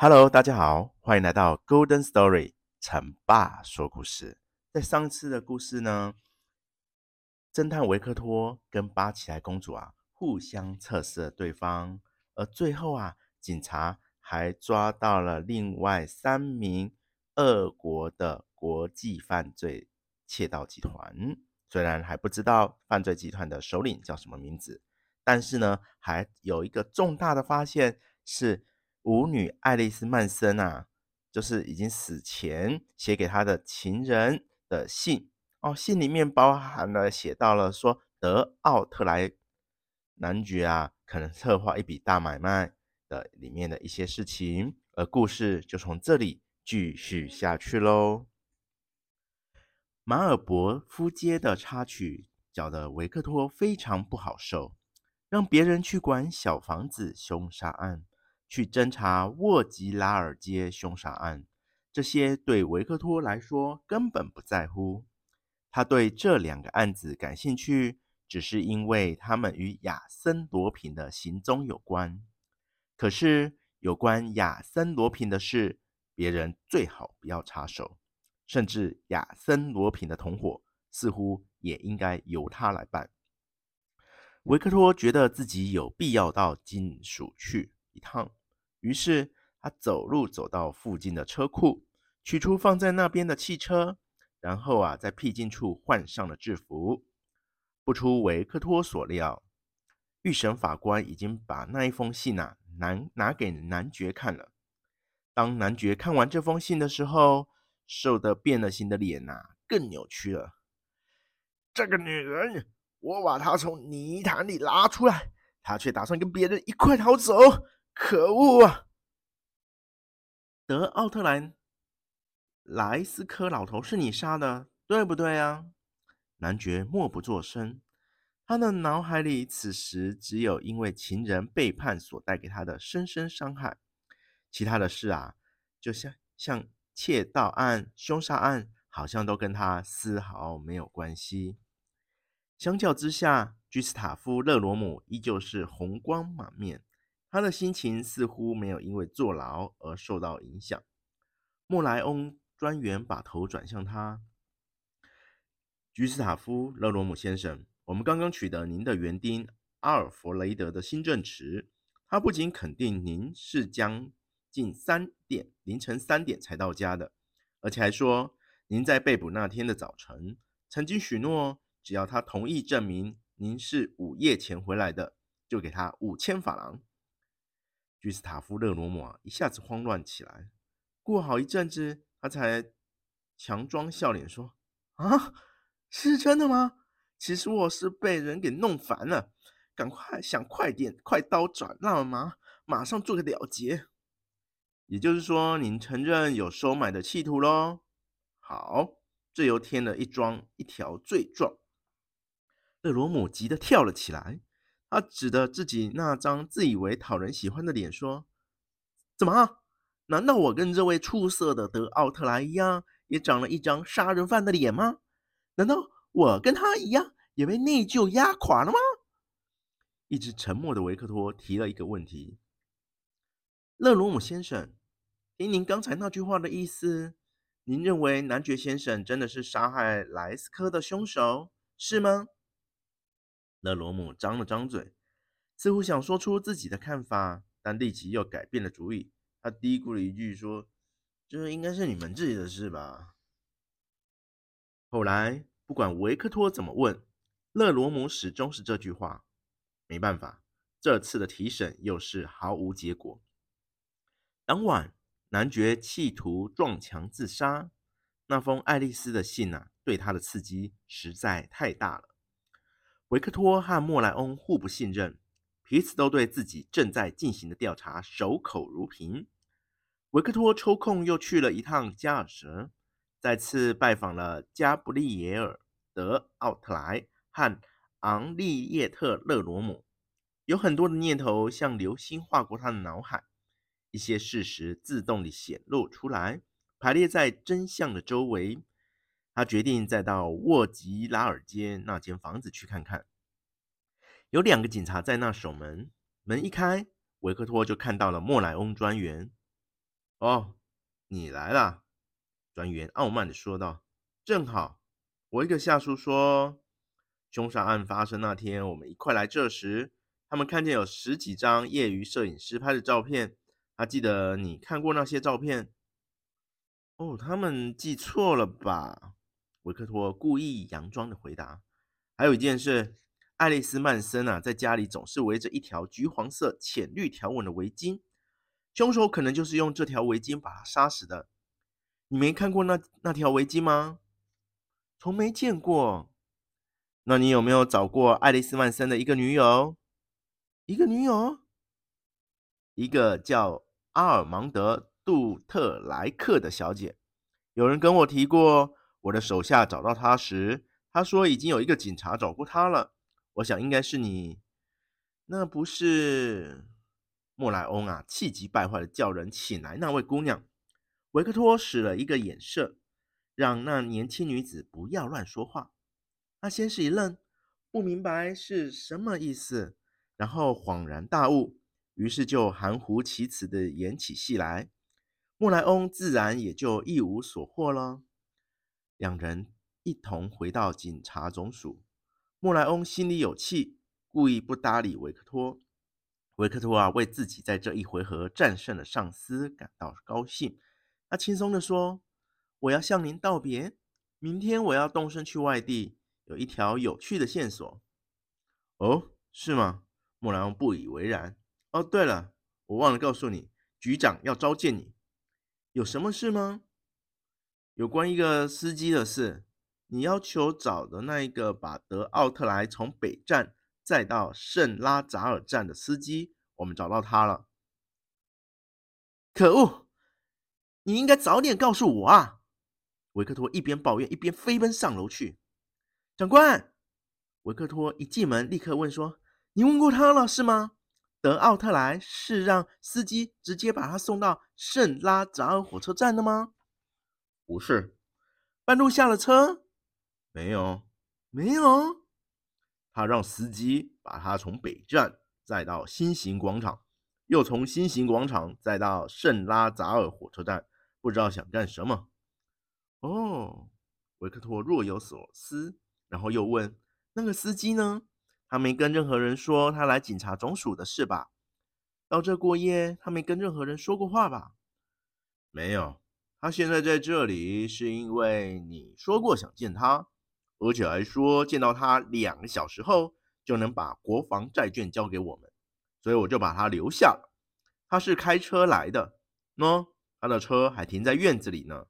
Hello，大家好，欢迎来到 Golden Story，成爸说故事。在上次的故事呢，侦探维克托跟巴奇莱公主啊互相测试了对方，而最后啊，警察还抓到了另外三名俄国的国际犯罪窃盗集团。虽然还不知道犯罪集团的首领叫什么名字，但是呢，还有一个重大的发现是。舞女爱丽丝·曼森啊，就是已经死前写给他的情人的信哦。信里面包含了写到了说德奥特莱男爵啊，可能策划一笔大买卖的里面的一些事情，而故事就从这里继续下去喽。马尔伯夫街的插曲搅得维克托非常不好受，让别人去管小房子凶杀案。去侦查沃吉拉尔街凶杀案，这些对维克托来说根本不在乎。他对这两个案子感兴趣，只是因为他们与亚森罗平的行踪有关。可是有关亚森罗平的事，别人最好不要插手。甚至亚森罗平的同伙，似乎也应该由他来办。维克托觉得自己有必要到金署去一趟。于是他走路走到附近的车库，取出放在那边的汽车，然后啊，在僻静处换上了制服。不出维克托所料，预审法官已经把那一封信啊拿拿给男爵看了。当男爵看完这封信的时候，瘦的变了形的脸呐、更扭曲了。这个女人，我把她从泥潭里拉出来，她却打算跟别人一块逃走。可恶啊！德奥特莱莱斯科老头是你杀的，对不对啊？男爵默不作声，他的脑海里此时只有因为情人背叛所带给他的深深伤害，其他的事啊，就像像窃盗案、凶杀案，好像都跟他丝毫没有关系。相较之下，居斯塔夫·勒罗姆依旧是红光满面。他的心情似乎没有因为坐牢而受到影响。莫莱翁专员把头转向他：“居斯塔夫·勒罗姆先生，我们刚刚取得您的园丁阿尔弗雷德的新证词。他不仅肯定您是将近三点凌晨三点才到家的，而且还说您在被捕那天的早晨曾经许诺，只要他同意证明您是午夜前回来的，就给他五千法郎。”居斯塔夫·勒罗姆啊，一下子慌乱起来。过好一阵子，他才强装笑脸说：“啊，是真的吗？其实我是被人给弄烦了，赶快想快点，快刀斩乱麻，马上做个了结。也就是说，您承认有收买的企图喽？好，这又添了一桩一条罪状。”勒罗姆急得跳了起来。他指着自己那张自以为讨人喜欢的脸说：“怎么？难道我跟这位出色的德奥特莱一样，也长了一张杀人犯的脸吗？难道我跟他一样，也被内疚压垮了吗？”一直沉默的维克托提了一个问题：“勒罗姆先生，听您刚才那句话的意思，您认为男爵先生真的是杀害莱斯科的凶手，是吗？”勒罗姆张了张嘴，似乎想说出自己的看法，但立即又改变了主意。他嘀咕了一句说：“这应该是你们自己的事吧。”后来，不管维克托怎么问，勒罗姆始终是这句话。没办法，这次的提审又是毫无结果。当晚，男爵企图撞墙自杀。那封爱丽丝的信啊，对他的刺激实在太大了。维克托和莫莱翁互不信任，彼此都对自己正在进行的调查守口如瓶。维克托抽空又去了一趟加尔什，再次拜访了加布利耶尔·德奥特莱和昂利叶特·勒罗姆。有很多的念头像流星划过他的脑海，一些事实自动地显露出来。排列在真相的周围，他决定再到沃吉拉尔街那间房子去看看。有两个警察在那守门，门一开，维克托就看到了莫莱翁专员。“哦，你来了。”专员傲慢地说道。“正好，我一个下属说，凶杀案发生那天，我们一块来这时，他们看见有十几张业余摄影师拍的照片。他记得你看过那些照片。”哦，他们记错了吧？维克托故意佯装的回答。还有一件事，爱丽丝曼森啊，在家里总是围着一条橘黄色浅绿条纹的围巾，凶手可能就是用这条围巾把她杀死的。你没看过那那条围巾吗？从没见过。那你有没有找过爱丽丝曼森的一个女友？一个女友？一个叫阿尔芒德。杜特莱克的小姐，有人跟我提过，我的手下找到他时，他说已经有一个警察找过他了。我想应该是你，那不是莫莱翁啊！气急败坏的叫人请来那位姑娘。维克托使了一个眼色，让那年轻女子不要乱说话。她先是一愣，不明白是什么意思，然后恍然大悟，于是就含糊其辞地演起戏来。莫莱翁自然也就一无所获了。两人一同回到警察总署。莫莱翁心里有气，故意不搭理维克托。维克托啊，为自己在这一回合战胜了上司感到高兴。他轻松地说：“我要向您道别。明天我要动身去外地，有一条有趣的线索。”哦，是吗？莫莱翁不以为然。哦，对了，我忘了告诉你，局长要召见你。有什么事吗？有关一个司机的事。你要求找的那一个把德奥特莱从北站载到圣拉扎尔站的司机，我们找到他了。可恶！你应该早点告诉我啊！维克托一边抱怨一边飞奔上楼去。长官，维克托一进门立刻问说：“你问过他了是吗？”德奥特莱是让司机直接把他送到圣拉扎尔火车站的吗？不是，半路下了车？没有，没有。他让司机把他从北站载到新型广场，又从新型广场载到圣拉扎尔火车站，不知道想干什么。哦，维克托若有所思，然后又问：“那个司机呢？”他没跟任何人说他来警察总署的事吧？到这过夜，他没跟任何人说过话吧？没有。他现在在这里是因为你说过想见他，而且还说见到他两个小时后就能把国防债券交给我们，所以我就把他留下了。他是开车来的，喏，他的车还停在院子里呢。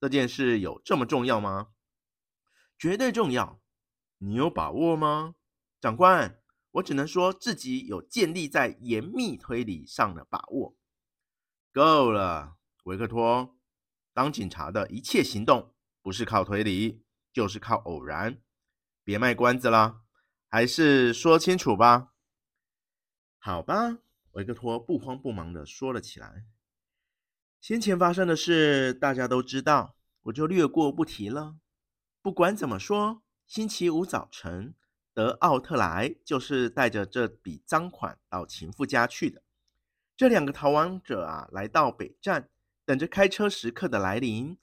这件事有这么重要吗？绝对重要。你有把握吗？长官，我只能说自己有建立在严密推理上的把握。够了，维克托，当警察的一切行动不是靠推理，就是靠偶然。别卖关子了，还是说清楚吧。好吧，维克托不慌不忙地说了起来。先前发生的事大家都知道，我就略过不提了。不管怎么说，星期五早晨。德奥特莱就是带着这笔赃款到情妇家去的。这两个逃亡者啊，来到北站，等着开车时刻的来临。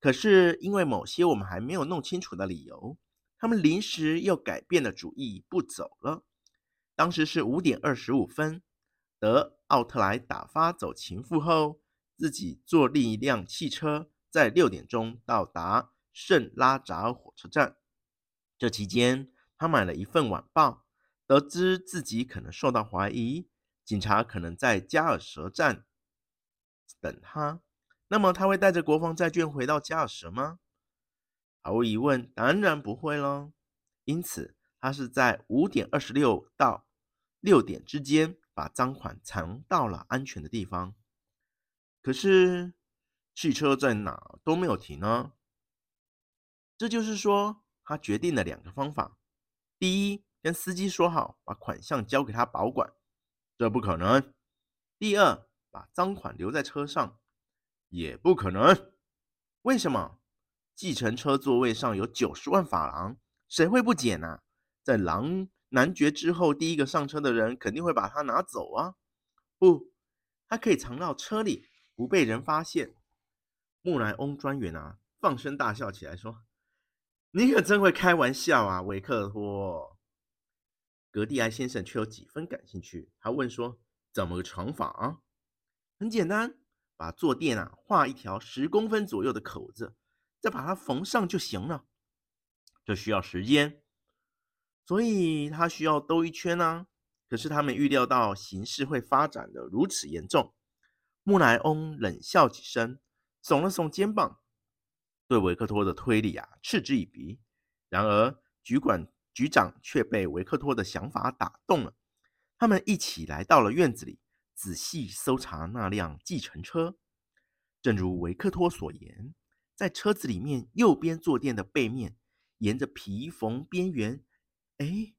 可是因为某些我们还没有弄清楚的理由，他们临时又改变了主意，不走了。当时是五点二十五分，德奥特莱打发走情妇后，自己坐另一辆汽车，在六点钟到达圣拉扎尔火车站。这期间，他买了一份晚报，得知自己可能受到怀疑，警察可能在加尔什站等他，那么他会带着国防债券回到加尔什吗？毫无疑问，当然不会喽。因此，他是在五点二十六到六点之间把赃款藏到了安全的地方。可是，汽车在哪都没有停呢。这就是说，他决定了两个方法：第一，跟司机说好，把款项交给他保管，这不可能；第二，把赃款留在车上，也不可能。为什么？计程车座位上有九十万法郎，谁会不捡呢？在狼男爵之后，第一个上车的人肯定会把它拿走啊！不，他可以藏到车里，不被人发现。木莱翁专员啊，放声大笑起来，说：“你可真会开玩笑啊，维克托。”格蒂埃先生却有几分感兴趣，他问说：“怎么个藏法啊？”很简单，把坐垫啊画一条十公分左右的口子。再把它缝上就行了，这需要时间，所以他需要兜一圈呢、啊。可是他没预料到形势会发展的如此严重。木莱翁冷笑几声，耸了耸肩膀，对维克托的推理啊嗤之以鼻。然而局管局长却被维克托的想法打动了。他们一起来到了院子里，仔细搜查那辆计程车。正如维克托所言。在车子里面右边坐垫的背面，沿着皮缝边缘，哎，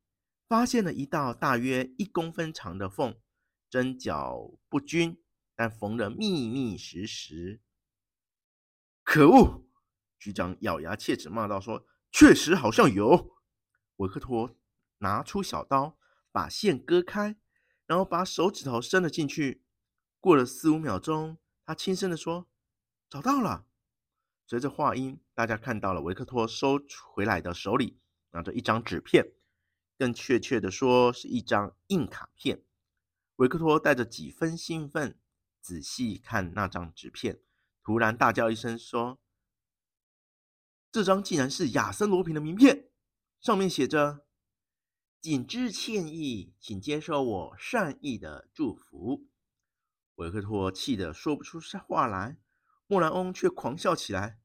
发现了一道大约一公分长的缝，针脚不均，但缝得密密实实。可恶！局长咬牙切齿骂道：“说，确实好像有。”维克托拿出小刀，把线割开，然后把手指头伸了进去。过了四五秒钟，他轻声地说：“找到了。”随着话音，大家看到了维克托收回来的手里拿着一张纸片，更确切的说是一张硬卡片。维克托带着几分兴奋，仔细看那张纸片，突然大叫一声说：“这张竟然是亚森罗平的名片，上面写着‘谨致歉意，请接受我善意的祝福’。”维克托气得说不出话来。莫兰翁却狂笑起来：“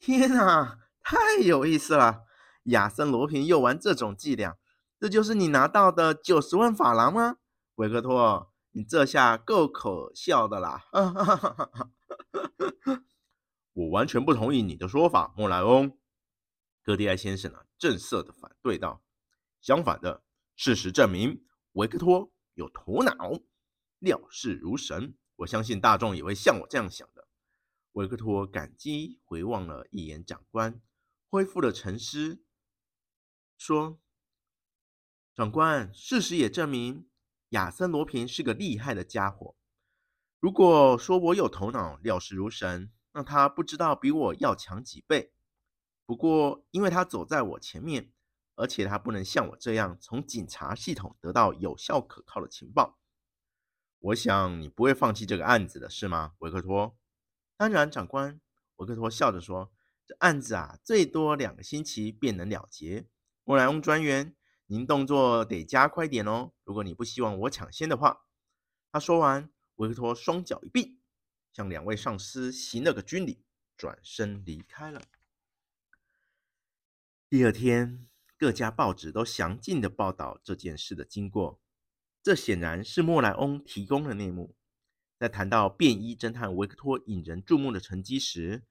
天哪，太有意思了！亚森·罗平又玩这种伎俩，这就是你拿到的九十万法郎吗？维克托，你这下够可笑的啦！”哈哈哈哈哈我完全不同意你的说法，莫兰翁。戈迪埃先生啊，正色的反对道：“相反的，事实证明，维克托有头脑，料事如神。我相信大众也会像我这样想的。”维克托感激回望了一眼长官，恢复了沉思，说：“长官，事实也证明亚森罗平是个厉害的家伙。如果说我有头脑，料事如神，那他不知道比我要强几倍。不过，因为他走在我前面，而且他不能像我这样从警察系统得到有效可靠的情报。我想你不会放弃这个案子的，是吗，维克托？”当然，长官，维克托笑着说：“这案子啊，最多两个星期便能了结。木莱翁专员，您动作得加快点哦，如果你不希望我抢先的话。”他说完，维克托双脚一并，向两位上司行了个军礼，转身离开了。第二天，各家报纸都详尽地报道这件事的经过，这显然是莫莱翁提供的内幕。在谈到便衣侦探维克托引人注目的成绩时，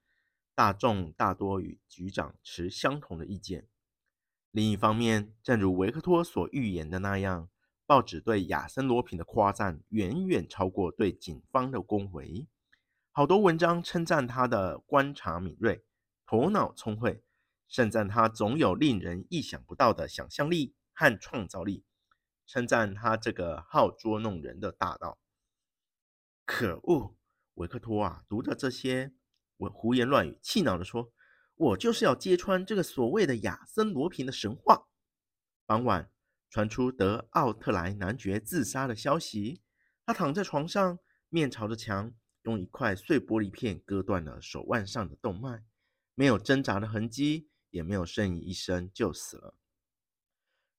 大众大多与局长持相同的意见。另一方面，正如维克托所预言的那样，报纸对亚森罗苹的夸赞远远超过对警方的恭维。好多文章称赞他的观察敏锐、头脑聪慧，盛赞他总有令人意想不到的想象力和创造力，称赞他这个好捉弄人的大盗。可恶！维克托啊，读着这些我胡言乱语，气恼地说：“我就是要揭穿这个所谓的亚森罗平的神话。”傍晚传出德奥特莱男爵自杀的消息，他躺在床上，面朝着墙，用一块碎玻璃片割断了手腕上的动脉，没有挣扎的痕迹，也没有呻吟一声就死了。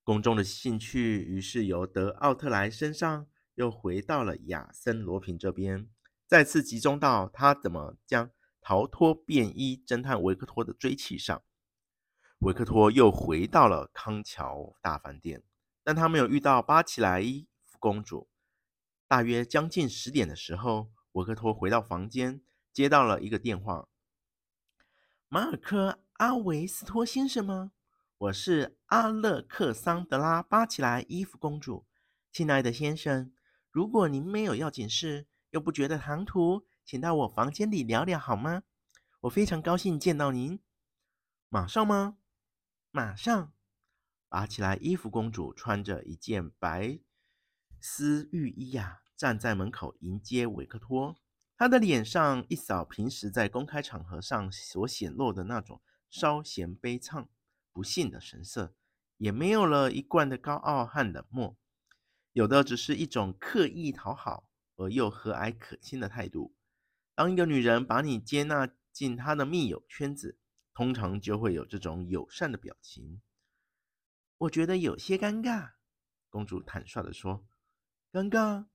公众的兴趣于是由德奥特莱身上。又回到了亚森罗平这边，再次集中到他怎么将逃脱便衣侦探维克托的追缉上。维克托又回到了康桥大饭店，但他没有遇到巴奇莱伊夫公主。大约将近十点的时候，维克托回到房间，接到了一个电话：“马尔科·阿维斯托先生吗？我是阿勒克桑德拉·巴奇莱伊夫公主。亲爱的先生，如果您没有要紧事，又不觉得唐突，请到我房间里聊聊好吗？我非常高兴见到您。马上吗？”马上，拔起来！伊芙公主穿着一件白丝浴衣呀，站在门口迎接维克托。她的脸上一扫平时在公开场合上所显露的那种稍显悲怆、不幸的神色，也没有了一贯的高傲和冷漠，有的只是一种刻意讨好而又和蔼可亲的态度。当一个女人把你接纳进她的密友圈子，通常就会有这种友善的表情。我觉得有些尴尬，公主坦率地说：“尴尬？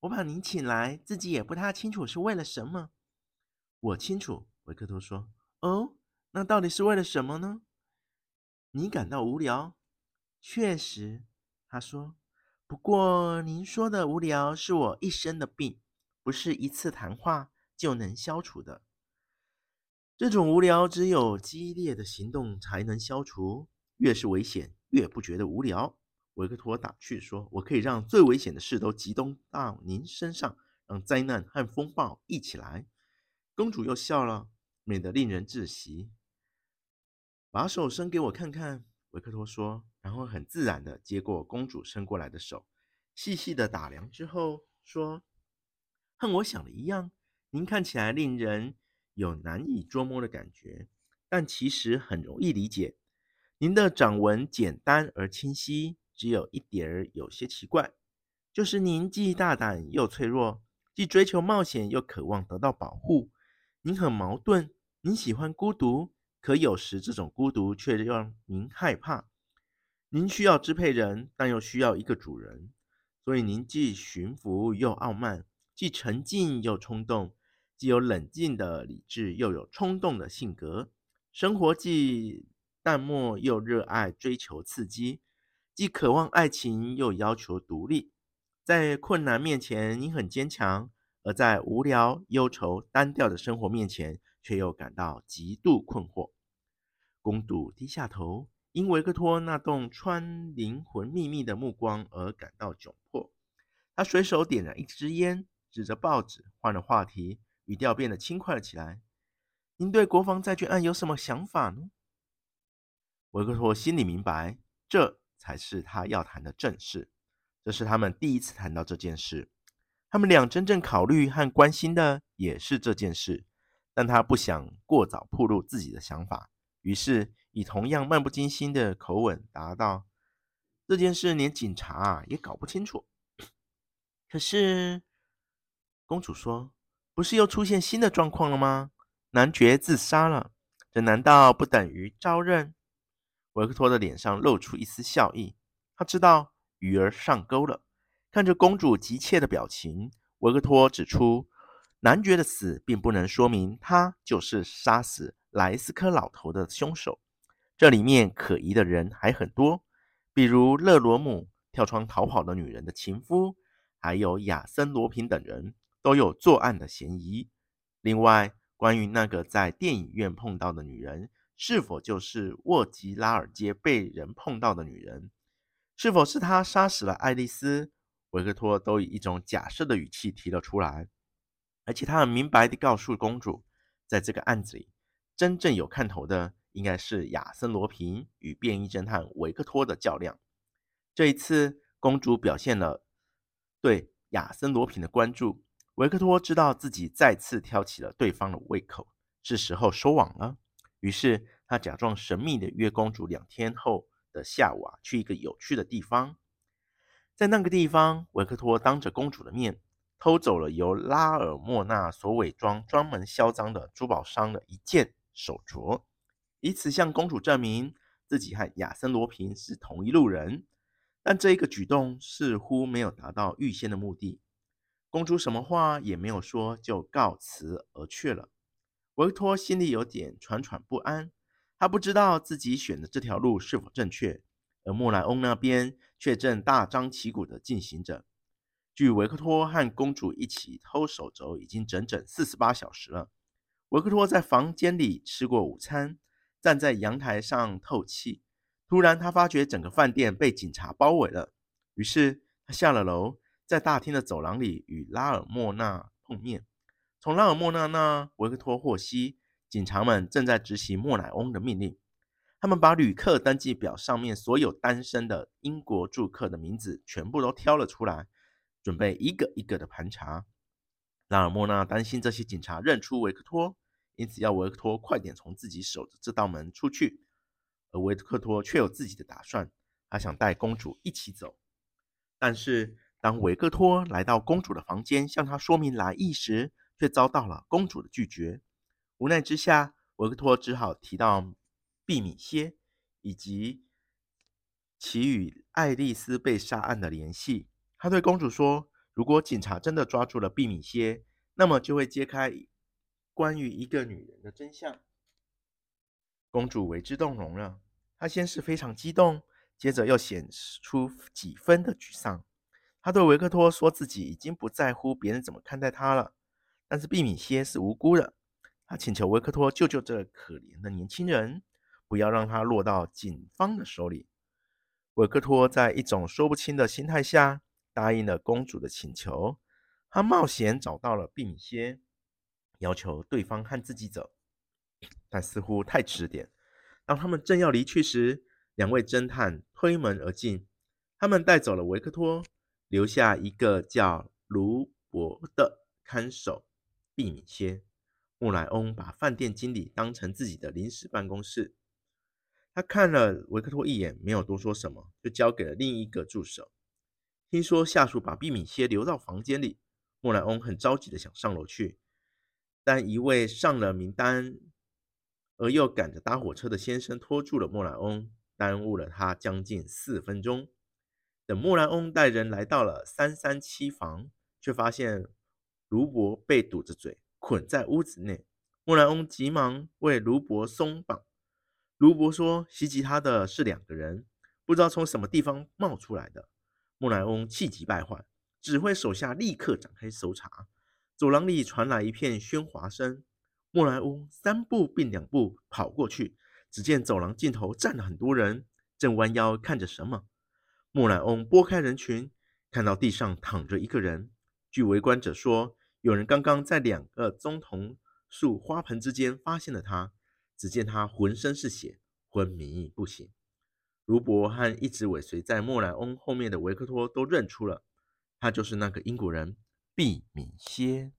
我把您请来，自己也不太清楚是为了什么。”我清楚，维克托说：“哦，那到底是为了什么呢？”你感到无聊？确实，他说。不过您说的无聊是我一生的病，不是一次谈话就能消除的。这种无聊只有激烈的行动才能消除。越是危险，越不觉得无聊。维克托打趣说：“我可以让最危险的事都集中到您身上，让灾难和风暴一起来。”公主又笑了，美得令人窒息。把手伸给我看看，维克托说，然后很自然地接过公主伸过来的手，细细地打量之后说：“和我想的一样，您看起来令人……”有难以捉摸的感觉，但其实很容易理解。您的掌纹简单而清晰，只有一点儿有些奇怪，就是您既大胆又脆弱，既追求冒险又渴望得到保护。您很矛盾，您喜欢孤独，可有时这种孤独却让您害怕。您需要支配人，但又需要一个主人，所以您既驯服又傲慢，既沉静又冲动。既有冷静的理智，又有冲动的性格；生活既淡漠又热爱追求刺激，既渴望爱情又要求独立。在困难面前，你很坚强；而在无聊、忧愁、单调的生活面前，却又感到极度困惑。公主低下头，因维克托那洞穿灵魂秘密的目光而感到窘迫。她随手点燃一支烟，指着报纸换了话题。语调变得轻快了起来。您对国防债券案有什么想法呢？维克托心里明白，这才是他要谈的正事。这是他们第一次谈到这件事。他们俩真正考虑和关心的也是这件事，但他不想过早暴露自己的想法，于是以同样漫不经心的口吻答道：“这件事连警察也搞不清楚。”可是，公主说。不是又出现新的状况了吗？男爵自杀了，这难道不等于招认？维克托的脸上露出一丝笑意，他知道鱼儿上钩了。看着公主急切的表情，维克托指出，男爵的死并不能说明他就是杀死莱斯科老头的凶手。这里面可疑的人还很多，比如勒罗姆跳窗逃跑的女人的情夫，还有亚森罗平等人。都有作案的嫌疑。另外，关于那个在电影院碰到的女人，是否就是沃吉拉尔街被人碰到的女人？是否是他杀死了爱丽丝？维克托都以一种假设的语气提了出来，而且他很明白地告诉公主，在这个案子里，真正有看头的应该是亚森罗平与便衣侦探维克托的较量。这一次，公主表现了对亚森罗平的关注。维克托知道自己再次挑起了对方的胃口，是时候收网了。于是他假装神秘地约公主两天后的下午啊，去一个有趣的地方。在那个地方，维克托当着公主的面偷走了由拉尔莫纳所伪装、专门销赃的珠宝商的一件手镯，以此向公主证明自己和亚森罗平是同一路人。但这一个举动似乎没有达到预先的目的。公主什么话也没有说，就告辞而去了。维托心里有点喘喘不安，他不知道自己选的这条路是否正确，而莫莱翁那边却正大张旗鼓地进行着。据维克托和公主一起偷手轴已经整整四十八小时了。维克托在房间里吃过午餐，站在阳台上透气。突然，他发觉整个饭店被警察包围了，于是他下了楼。在大厅的走廊里与拉尔莫纳碰面。从拉尔莫纳那，维克托获悉，警察们正在执行莫乃翁的命令。他们把旅客登记表上面所有单身的英国住客的名字全部都挑了出来，准备一个一个的盘查。拉尔莫纳担心这些警察认出维克托，因此要维克托快点从自己守着这道门出去。而维克托却有自己的打算，他想带公主一起走，但是。当维克托来到公主的房间，向她说明来意时，却遭到了公主的拒绝。无奈之下，维克托只好提到毕米歇以及其与爱丽丝被杀案的联系。他对公主说：“如果警察真的抓住了毕米歇，那么就会揭开关于一个女人的真相。”公主为之动容了。她先是非常激动，接着又显出几分的沮丧。他对维克托说自己已经不在乎别人怎么看待他了，但是毕米歇是无辜的。他请求维克托救救这可怜的年轻人，不要让他落到警方的手里。维克托在一种说不清的心态下答应了公主的请求。他冒险找到了毕米歇，要求对方和自己走，但似乎太迟点。当他们正要离去时，两位侦探推门而进，他们带走了维克托。留下一个叫卢伯的看守毕米歇。莫莱翁把饭店经理当成自己的临时办公室。他看了维克托一眼，没有多说什么，就交给了另一个助手。听说下属把毕米歇留到房间里，莫兰翁很着急的想上楼去，但一位上了名单而又赶着搭火车的先生拖住了莫兰翁，耽误了他将近四分钟。等莫兰翁带人来到了三三七房，却发现卢伯被堵着嘴，捆在屋子内。莫兰翁急忙为卢伯松绑。卢伯说：“袭击他的是两个人，不知道从什么地方冒出来的。”莫莱翁气急败坏，指挥手下立刻展开搜查。走廊里传来一片喧哗声。莫莱翁三步并两步跑过去，只见走廊尽头站了很多人，正弯腰看着什么。莫莱翁拨开人群，看到地上躺着一个人。据围观者说，有人刚刚在两个棕榈树花盆之间发现了他。只见他浑身是血，昏迷不醒。卢伯和一直尾随在莫莱翁后面的维克托都认出了，他就是那个英国人毕米歇。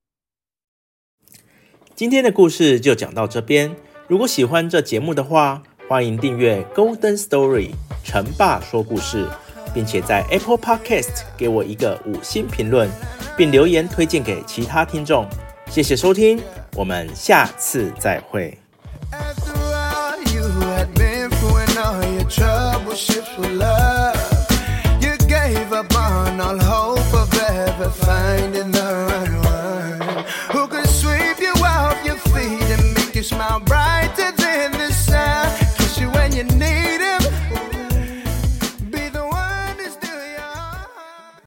今天的故事就讲到这边。如果喜欢这节目的话，欢迎订阅《Golden Story》成爸说故事。并且在 Apple Podcast 给我一个五星评论，并留言推荐给其他听众。谢谢收听，我们下次再会。special love.